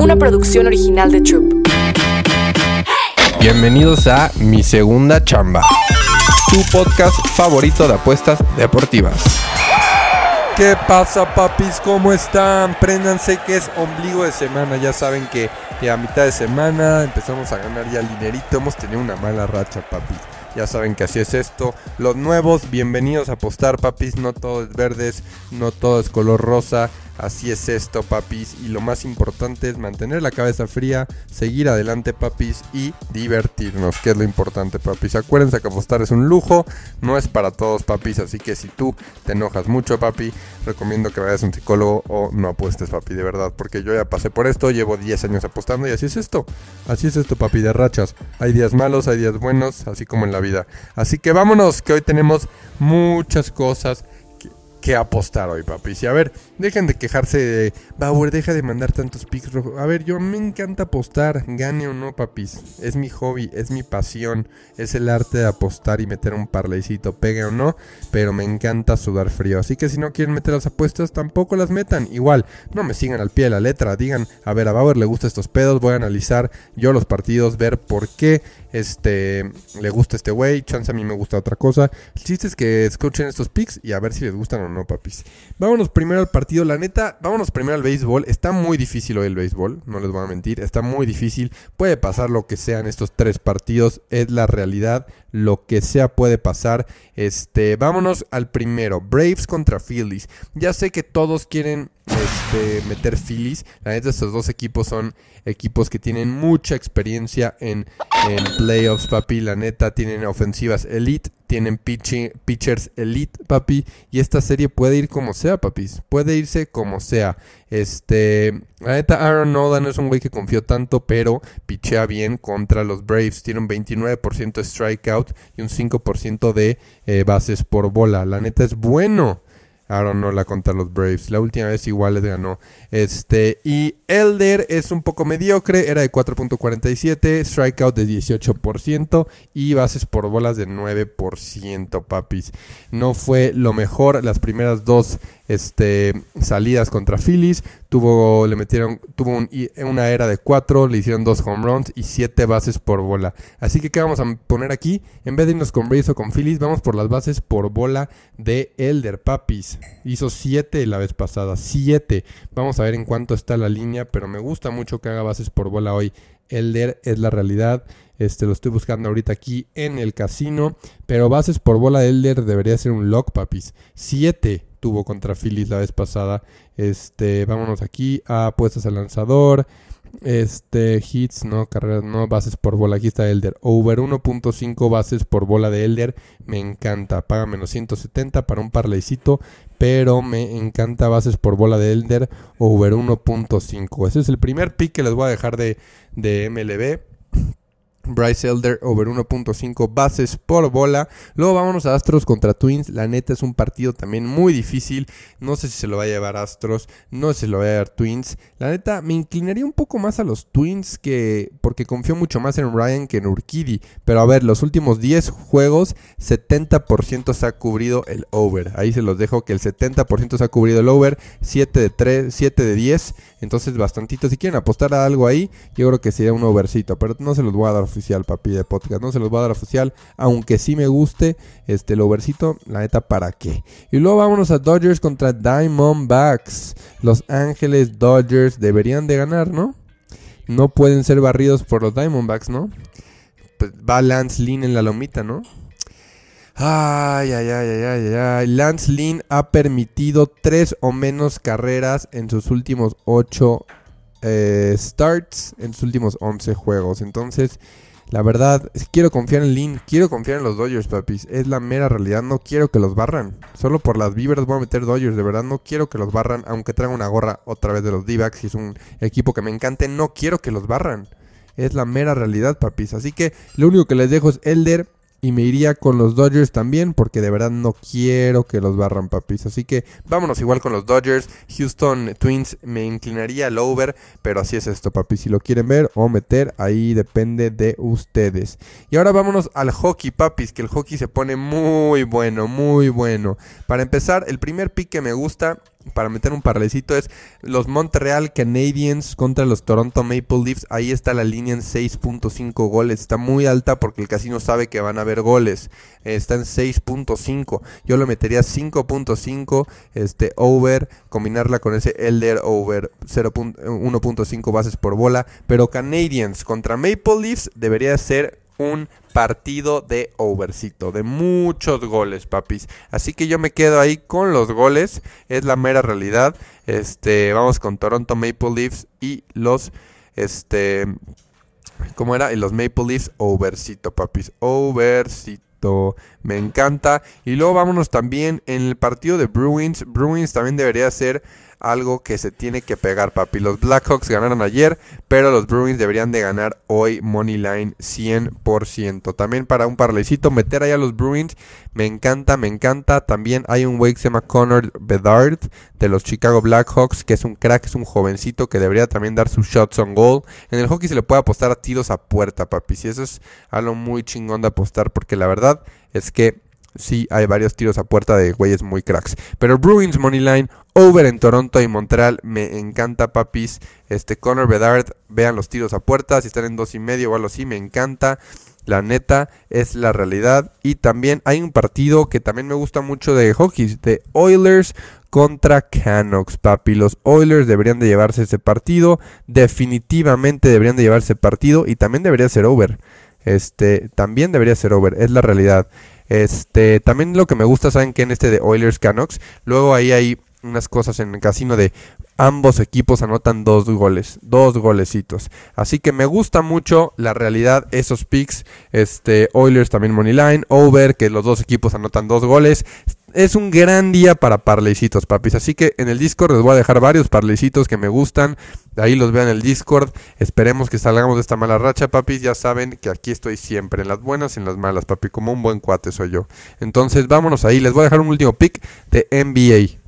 una producción original de Troop. Bienvenidos a Mi Segunda Chamba, tu podcast favorito de apuestas deportivas. ¿Qué pasa, papis? ¿Cómo están? Préndanse que es ombligo de semana. Ya saben que a mitad de semana empezamos a ganar ya el dinerito. Hemos tenido una mala racha, papis. Ya saben que así es esto. Los nuevos, bienvenidos a apostar, papis. No todo es verdes, no todo es color rosa. Así es esto, papis. Y lo más importante es mantener la cabeza fría, seguir adelante, papis, y divertirnos, que es lo importante, papis. Acuérdense que apostar es un lujo, no es para todos, papis. Así que si tú te enojas mucho, papi, recomiendo que vayas a un psicólogo o no apuestes, papi, de verdad. Porque yo ya pasé por esto, llevo 10 años apostando y así es esto. Así es esto, papi, de rachas. Hay días malos, hay días buenos, así como en la vida. Así que vámonos, que hoy tenemos muchas cosas que apostar hoy, papis. Y a ver, dejen de quejarse de Bauer, deja de mandar tantos rojos. A ver, yo me encanta apostar, gane o no, papis. Es mi hobby, es mi pasión, es el arte de apostar y meter un parleycito, pegue o no, pero me encanta sudar frío. Así que si no quieren meter las apuestas, tampoco las metan. Igual, no me sigan al pie de la letra, digan, a ver, a Bauer le gusta estos pedos, voy a analizar yo los partidos, ver por qué este le gusta este güey, chance a mí me gusta otra cosa. El chiste es que escuchen estos picks y a ver si les gustan o no, papis. Vámonos primero al partido, la neta, vámonos primero al béisbol. Está muy difícil hoy el béisbol, no les voy a mentir, está muy difícil. Puede pasar lo que sea en estos tres partidos, es la realidad, lo que sea puede pasar. Este, vámonos al primero, Braves contra Phillies. Ya sé que todos quieren este, meter Phillies. La neta, estos dos equipos son equipos que tienen mucha experiencia en, en playoffs, papi. La neta, tienen ofensivas elite, tienen pitchers elite, papi. Y esta serie puede ir como sea, papis. Puede irse como sea. Este, la neta, Aaron Nolan es un güey que confió tanto, pero pichea bien contra los Braves. Tiene un 29% de strikeout y un 5% de eh, bases por bola. La neta es bueno. Aaron Nola contra los Braves. La última vez igual les ganó. Este, y Elder es un poco mediocre, era de 4.47, strikeout de 18% y bases por bolas de 9%, papis. No fue lo mejor las primeras dos este, salidas contra Phillies. Tuvo, le metieron, tuvo una era de 4, le hicieron dos home runs y 7 bases por bola. Así que, ¿qué vamos a poner aquí? En vez de irnos con Braves o con Phillies, vamos por las bases por bola de Elder, papis. Hizo 7 la vez pasada, 7. Vamos a ver en cuánto está la línea, pero me gusta mucho que haga bases por bola hoy. Elder es la realidad. Este lo estoy buscando ahorita aquí en el casino. Pero bases por bola de Elder debería ser un lock, papis. 7 tuvo contra Phillies la vez pasada. Este, vámonos aquí a apuestas al lanzador. Este, hits, no, carreras, no, bases por bola. Aquí está Elder. Over 1.5 bases por bola de Elder. Me encanta. Paga menos 170 para un parlaycito. Pero me encanta bases por bola de Elder. Over 1.5. Ese es el primer pick que les voy a dejar de, de MLB. Bryce Elder over 1.5 bases por bola. Luego vámonos a Astros contra Twins. La neta es un partido también muy difícil. No sé si se lo va a llevar Astros, no sé si se lo va a llevar Twins. La neta me inclinaría un poco más a los Twins que porque confío mucho más en Ryan que en Urquidy. Pero a ver, los últimos 10 juegos 70% se ha cubrido el over. Ahí se los dejo que el 70% se ha cubrido el over, 7 de 3, 7 de 10, entonces bastantito. Si quieren apostar a algo ahí, yo creo que sería un overcito, pero no se los voy a dar oficial, papi, de podcast. No se los voy a dar oficial, aunque sí me guste este el overcito, la neta, ¿para qué? Y luego vámonos a Dodgers contra Diamondbacks. Los Ángeles Dodgers deberían de ganar, ¿no? No pueden ser barridos por los Diamondbacks, ¿no? Pues va Lance Lynn en la lomita, ¿no? Ay, ay, ay, ay, ay, ay. Lance Lynn ha permitido tres o menos carreras en sus últimos ocho eh, starts en sus últimos 11 juegos. Entonces, la verdad, quiero confiar en Lin, quiero confiar en los Dodgers, papis. Es la mera realidad, no quiero que los barran. Solo por las vibras voy a meter Dodgers, de verdad, no quiero que los barran, aunque traigan una gorra otra vez de los D-backs, y es un equipo que me encante, no quiero que los barran. Es la mera realidad, papis. Así que lo único que les dejo es Elder y me iría con los Dodgers también, porque de verdad no quiero que los barran, papis. Así que vámonos igual con los Dodgers. Houston Twins me inclinaría al over, pero así es esto, papis. Si lo quieren ver o meter, ahí depende de ustedes. Y ahora vámonos al hockey, papis, que el hockey se pone muy bueno, muy bueno. Para empezar, el primer pick que me gusta para meter un parlecito es los Montreal Canadiens contra los Toronto Maple Leafs. Ahí está la línea en 6.5 goles. Está muy alta porque el casino sabe que van a haber goles. Está en 6.5. Yo lo metería 5.5 este over, combinarla con ese Elder over 1.5 bases por bola, pero Canadiens contra Maple Leafs debería ser un partido de overcito, de muchos goles, papis. Así que yo me quedo ahí con los goles, es la mera realidad. Este, vamos con Toronto Maple Leafs y los este ¿cómo era? Y los Maple Leafs overcito, papis. Overcito. Me encanta. Y luego vámonos también en el partido de Bruins. Bruins también debería ser algo que se tiene que pegar, papi. Los Blackhawks ganaron ayer, pero los Bruins deberían de ganar hoy Money Line 100%. También para un parlecito, meter ahí a los Bruins, me encanta, me encanta. También hay un güey que se llama Connor Bedard de los Chicago Blackhawks, que es un crack, es un jovencito que debería también dar sus shots on goal. En el hockey se le puede apostar a tiros a puerta, papi. Y eso es algo muy chingón de apostar, porque la verdad es que sí hay varios tiros a puerta de güeyes muy cracks. Pero Bruins Moneyline, over en Toronto y Montreal, me encanta, papis. Este Connor Bedard, vean los tiros a puerta, si están en dos y medio o algo así, me encanta. La neta es la realidad. Y también hay un partido que también me gusta mucho de hockey, de Oilers contra Canucks, papi. Los Oilers deberían de llevarse ese partido. Definitivamente deberían de llevarse partido. Y también debería ser over. Este, también debería ser over. Es la realidad. Este, también lo que me gusta, saben que en este de Oilers Canucks, luego ahí hay unas cosas en el casino de ambos equipos anotan dos goles, dos golecitos. Así que me gusta mucho la realidad, esos picks, este Oilers también money line, over que los dos equipos anotan dos goles es un gran día para parleycitos, papis. Así que en el Discord les voy a dejar varios parleycitos que me gustan. De ahí los vean en el Discord. Esperemos que salgamos de esta mala racha, papis. Ya saben que aquí estoy siempre, en las buenas y en las malas, papi. Como un buen cuate soy yo. Entonces, vámonos ahí. Les voy a dejar un último pick de NBA.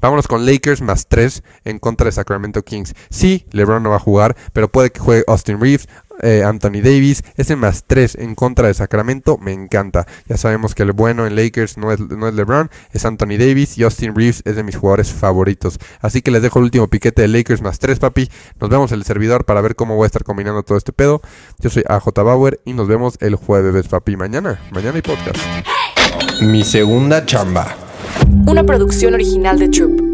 Vámonos con Lakers más 3 en contra de Sacramento Kings. Sí, LeBron no va a jugar, pero puede que juegue Austin Reeves, eh, Anthony Davis. Ese más 3 en contra de Sacramento me encanta. Ya sabemos que el bueno en Lakers no es, no es LeBron, es Anthony Davis y Austin Reeves es de mis jugadores favoritos. Así que les dejo el último piquete de Lakers más 3, papi. Nos vemos en el servidor para ver cómo voy a estar combinando todo este pedo. Yo soy AJ Bauer y nos vemos el jueves, papi. Mañana, mañana hay podcast. Mi segunda chamba. Una producción original de Troop.